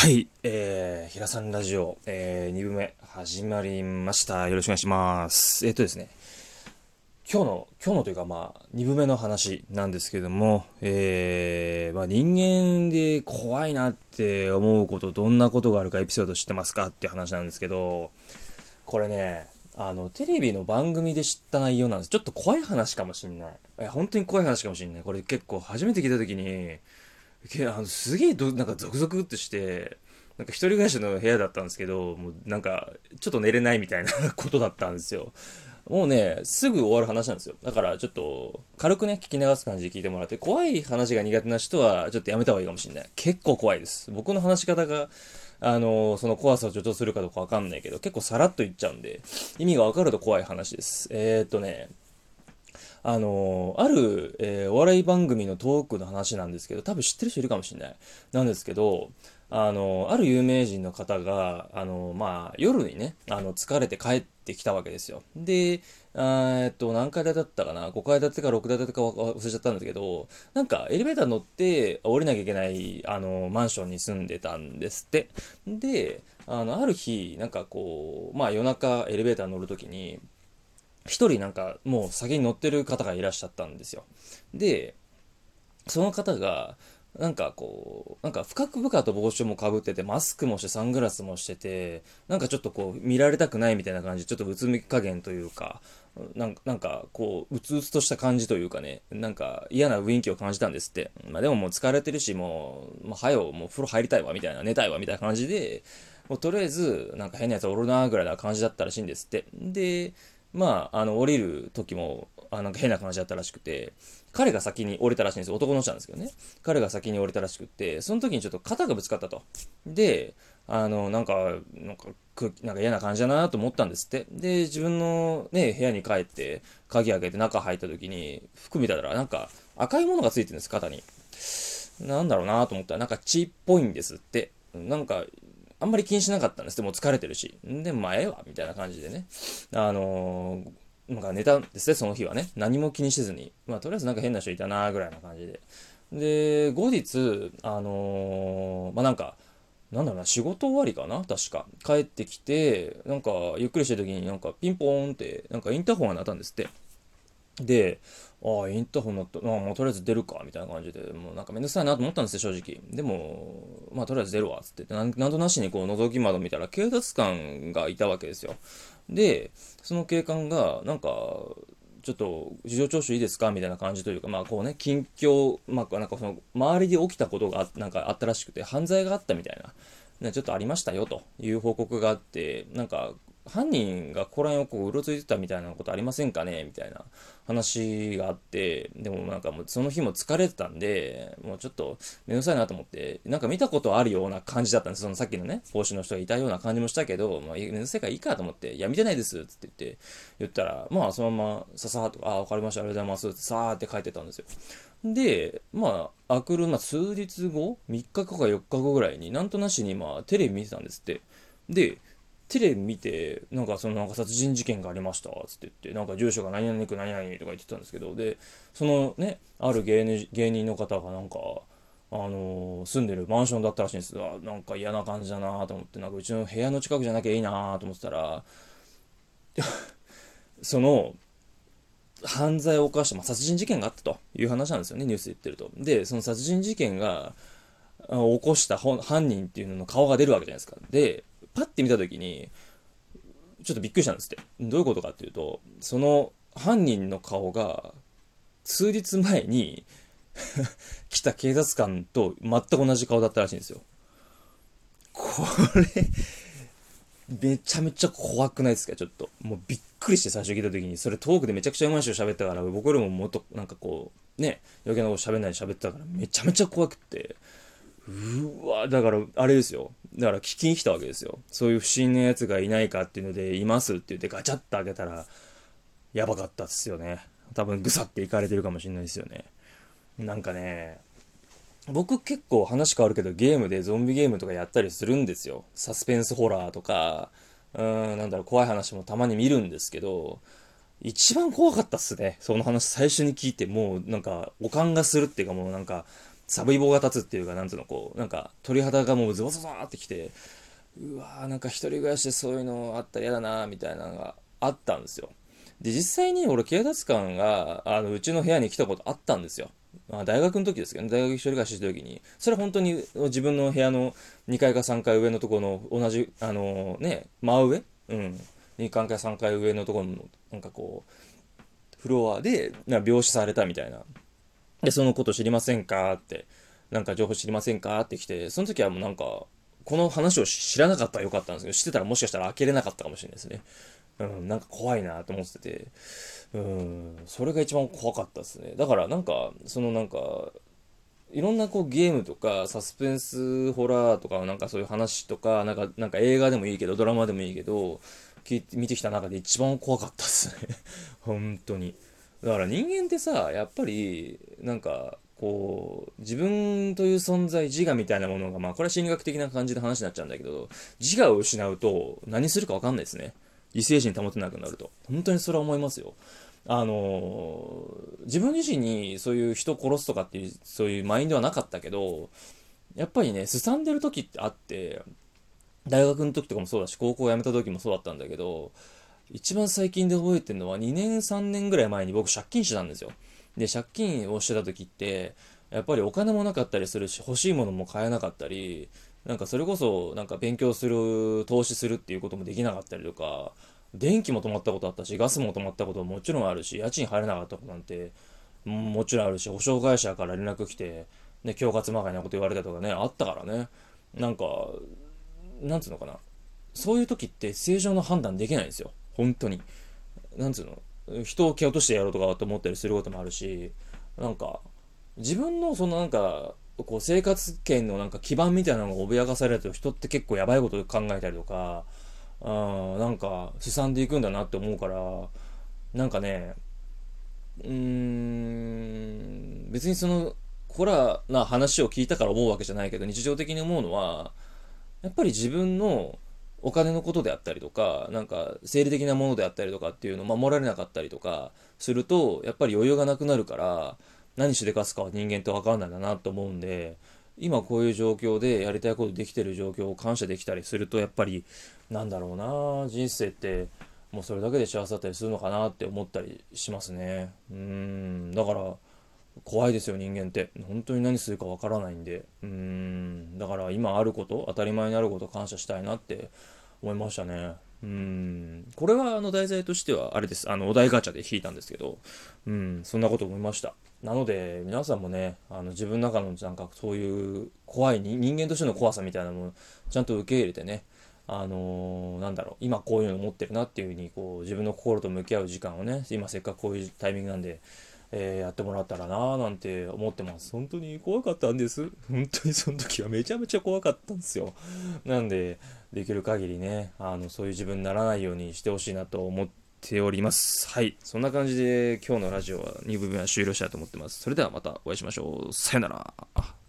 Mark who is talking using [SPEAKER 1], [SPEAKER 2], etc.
[SPEAKER 1] はい、えー、平さんラジオ、えー、2部目始まりました。よろしくお願いします。えっ、とですね、今日の、今日のというかまあ、2部目の話なんですけども、えー、まあ人間で怖いなって思うこと、どんなことがあるかエピソード知ってますかっていう話なんですけど、これね、あの、テレビの番組で知った内容なんです。ちょっと怖い話かもしんない。いや、本当に怖い話かもしんない。これ結構初めて聞いた時に、あのすげえどなんかゾクゾクってしてなんか一人暮らしの部屋だったんですけどもうなんかちょっと寝れないみたいな ことだったんですよ。もうねすぐ終わる話なんですよ。だからちょっと軽くね聞き流す感じで聞いてもらって怖い話が苦手な人はちょっとやめた方がいいかもしれない。結構怖いです。僕の話し方があのその怖さを助長するかどうかわかんないけど結構さらっと言っちゃうんで意味がわかると怖い話です。えー、っとねあのある、えー、お笑い番組のトークの話なんですけど、多分知ってる人いるかもしれない。なんですけど、あのある有名人の方が、あのまあ、夜にね、あの疲れて帰ってきたわけですよ。で、えっと、何階建てだったかな ?5 階建てか6階建てか忘れちゃったんだけど、なんかエレベーター乗って降りなきゃいけない、あの、マンションに住んでたんですって。で、あの、ある日、なんかこう、まあ夜中エレベーター乗るときに、一人なんかもう先に乗ってる方がいらっしゃったんですよ。で、その方が、なんかこう、なんか深く深と帽子もかぶってて、マスクもしてサングラスもしてて、なんかちょっとこう見られたくないみたいな感じ、ちょっとうつむき加減というか、なんか、なんかこう、うつうつとした感じというかね、なんか嫌な雰囲気を感じたんですって。まあでももう疲れてるし、もう、まあ、はよ、もう風呂入りたいわ、みたいな、寝たいわ、みたいな感じで、もうとりあえず、なんか変なやつおるな、ぐらいな感じだったらしいんですって。で、まあ、あの、降りる時も、あなんか変な感じだったらしくて、彼が先に降りたらしいんですよ。男の人なんですけどね。彼が先に降りたらしくて、その時にちょっと肩がぶつかったと。で、あの、なんか、なんか、なんか嫌な感じだなと思ったんですって。で、自分のね、部屋に帰って、鍵開けて中入った時に、服見たら、なんか赤いものがついてるんです、肩に。なんだろうなと思ったら、なんか血っぽいんですって。なんか、あんまり気にしなかったんです。でも疲れてるし。で、まあ、ええわ、みたいな感じでね。あのー、なんか寝たんですね、その日はね。何も気にせずに。まあ、とりあえずなんか変な人いたな、ぐらいな感じで。で、後日、あのー、まあ、なんか、なんだろうな、仕事終わりかな？確か。帰ってきて、なんか、ゆっくりしてる時になんかピンポーンって、なんかインターホンが鳴ったんですって。で、ああ、インターホン鳴った。あもうとりあえず出るか、みたいな感じで、もうなんかめんどくさいなと思ったんですよ、正直。でも、まあとりあえず出るわ、つって。なんなんとなしにこう覗き窓見たら警察官がいたわけですよ。で、その警官が、なんか、ちょっと事情聴取いいですかみたいな感じというか、まあこうね、近況、まあなんかその周りで起きたことがなんかあったらしくて、犯罪があったみたいな、ね、ちょっとありましたよという報告があって、なんか犯人がここら辺をこううろついてたみたいなことありませんかね？みたいな話があって、でもなんかもうその日も疲れてたんで、もうちょっとめんどくさいなと思って、なんか見たことあるような感じだったんです。そのさっきのね、帽子の人がいたような感じもしたけど、まあ、めんどくさいからいいかと思って、いや、見てないですって言って、言ったら、まあそのままささーっと、あ、わかりました、ありがとうございますってさーって書いてたんですよ。で、まあ、あくる、まあ、数日後 ?3 日後か4日後ぐらいになんとなしに、まあ、テレビ見てたんですって。で、テレビ見て、なんかそのなんか殺人事件がありました、つって言って、なんか住所が何々区何々とか言ってたんですけど、で、そのね、ある芸人芸人の方がなんか、あのー、住んでるマンションだったらしいんですあなんか嫌な感じだなと思って、なんかうちの部屋の近くじゃなきゃいいなと思ってたら、その、犯罪を犯した、まあ、殺人事件があったという話なんですよね、ニュースで言ってると。で、その殺人事件が、起こした犯人っていうのの顔が出るわけじゃないですか。で、パッて見た時に、ちょっとびっくりしたんですって。どういうことかっていうと、その犯人の顔が、数日前に 来た警察官と全く同じ顔だったらしいんですよ。これめちゃめちゃ怖くないですか？ちょっと。もうびっくりして最初聞いた時に、それトークでめちゃくちゃうまい人喋ったから、僕よりももっとなんかこう、ね、余計なこと喋んないで喋ってたから、めちゃめちゃ怖くって、うわ、だから、あれですよ。だから聞きに来たわけですよ。そういう不審な奴がいないかっていうので、いますって言ってガチャッと開けたら、やばかったっすよね。多分ぐさっていかれてるかもしれないですよね。なんかね、僕結構話変わるけどゲームでゾンビゲームとかやったりするんですよ。サスペンスホラーとか、うーん、なんだろう、怖い話もたまに見るんですけど、一番怖かったっすね。その話最初に聞いて、もうなんか、おかんがするっていうかもうなんか、サブイボが立つっていうか、なんつうの、こう、なんか鳥肌がもうズボズボーってきて、うわーなんか一人暮らしでそういうのあったら嫌だなみたいなのがあったんですよ。で、実際に俺、警察官が、あの、うちの部屋に来たことあったんですよ。まあ、大学の時ですけどね、大学一人暮らしした時に、それ本当に自分の部屋の2階か3階上のところの同じ、あのね、真上？うん。2階か3階上のところの、なんかこう、フロアで、な病死されたみたいな。で、そのこと知りませんか？って、なんか情報知りませんか？って来て、その時はもうなんか、この話を知らなかったらよかったんですけど、知ってたらもしかしたら開けれなかったかもしれないですね。うん、なんか怖いなと思ってて、うん、それが一番怖かったですね。だからなんか、そのなんか、いろんなこうゲームとかサスペンスホラーとかなんかそういう話とか、なんかなんか映画でもいいけど、ドラマでもいいけど聞いて、見てきた中で一番怖かったっすね。本当に。だから人間ってさ、やっぱり、なんか、こう、自分という存在、自我みたいなものが、まあこれは心理学的な感じで話になっちゃうんだけど、自我を失うと何するかわかんないですね。異性心保てなくなると。本当にそれは思いますよ。あの、自分自身にそういう人を殺すとかっていう、そういうマインドはなかったけど、やっぱりね、すさんでる時ってあって、大学の時とかもそうだし、高校辞めた時もそうだったんだけど、一番最近で覚えてるのは2年3年ぐらい前に僕借金してたんですよ。で、借金をしてた時って、やっぱりお金もなかったりするし、欲しいものも買えなかったり、なんかそれこそ、なんか勉強する、投資するっていうこともできなかったりとか、電気も止まったことあったし、ガスも止まったことももちろんあるし、家賃入れなかったことなんて、もちろんあるし、保証会社から連絡来て、ね、恐喝まがいなこと言われたとかね、あったからね。なんか、なんつうのかな。そういう時って正常な判断できないんですよ。本当に。なんつうの？人を蹴落としてやろうとかって思ったりすることもあるし、なんか、自分のそのなんか、こう生活圏のなんか基盤みたいなのが脅かされると人って結構やばいこと考えたりとか、あなんか、すさんでいくんだなって思うから、なんかね、うーん、別にその、コラな話を聞いたから思うわけじゃないけど、日常的に思うのは、やっぱり自分のお金のことであったりとか、なんか生理的なものであったりとかっていうのを守られなかったりとかすると、やっぱり余裕がなくなるから、何しでかすかは人間って分かんないんだなと思うんで、今こういう状況でやりたいことできてる状況を感謝できたりすると、やっぱり、なんだろうな人生って、もうそれだけで幸せだったりするのかなって思ったりしますね。うん、だから、怖いですよ、人間って。本当に何するかわからないんで。うん、だから今あること、当たり前にあること感謝したいなって思いましたね。うん、これはあの題材としては、あれです。あの、お題ガチャで引いたんですけど、うん、そんなこと思いました。なので、皆さんもね、あの自分の中のなんかそういう怖い人間としての怖さみたいなものちゃんと受け入れてね、あのー、なんだろう、今こういうの持ってるなっていうふうに、こう、自分の心と向き合う時間をね、今せっかくこういうタイミングなんで、えー、やってもらったらなぁなんて思ってます。本当に怖かったんです。本当にその時はめちゃめちゃ怖かったんですよ。なんで、できる限りね、あの、そういう自分にならないようにしてほしいなと思って、おります。はい。そんな感じで今日のラジオは2部分は終了したいと思ってます。それではまたお会いしましょう。さよなら。